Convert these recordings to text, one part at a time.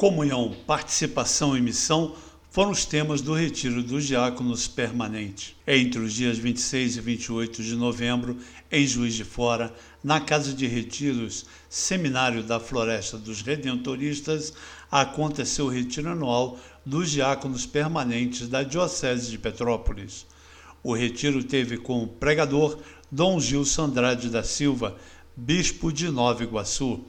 Comunhão, participação e missão foram os temas do Retiro dos Diáconos Permanente. Entre os dias 26 e 28 de novembro, em Juiz de Fora, na Casa de Retiros, Seminário da Floresta dos Redentoristas, aconteceu o retiro anual dos diáconos permanentes da Diocese de Petrópolis. O retiro teve como pregador Dom Gilson Andrade da Silva, bispo de Nova Iguaçu,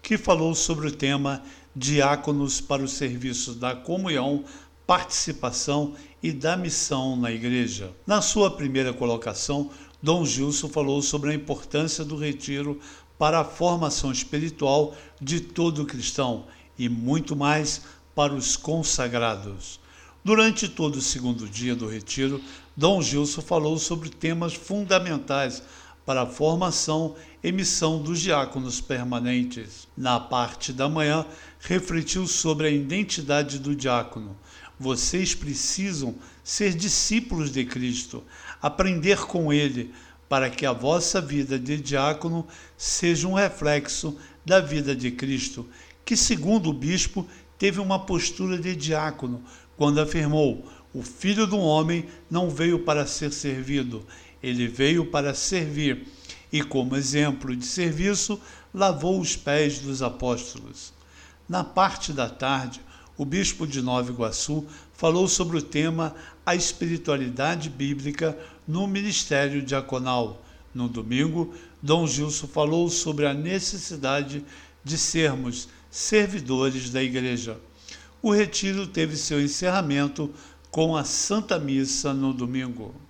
que falou sobre o tema Diáconos para o Serviço da Comunhão participação e da missão na igreja. Na sua primeira colocação, Dom Gilson falou sobre a importância do retiro para a formação espiritual de todo cristão e muito mais para os consagrados. Durante todo o segundo dia do retiro, Dom Gilson falou sobre temas fundamentais para a formação e missão dos diáconos permanentes. Na parte da manhã, refletiu sobre a identidade do diácono. Vocês precisam ser discípulos de Cristo, aprender com Ele, para que a vossa vida de diácono seja um reflexo da vida de Cristo, que, segundo o bispo, teve uma postura de diácono quando afirmou: O filho do homem não veio para ser servido, ele veio para servir e, como exemplo de serviço, lavou os pés dos apóstolos. Na parte da tarde, o bispo de Nova Iguaçu falou sobre o tema A Espiritualidade Bíblica no Ministério Diaconal. No domingo, Dom Gilson falou sobre a necessidade de sermos servidores da Igreja. O retiro teve seu encerramento com a Santa Missa no domingo.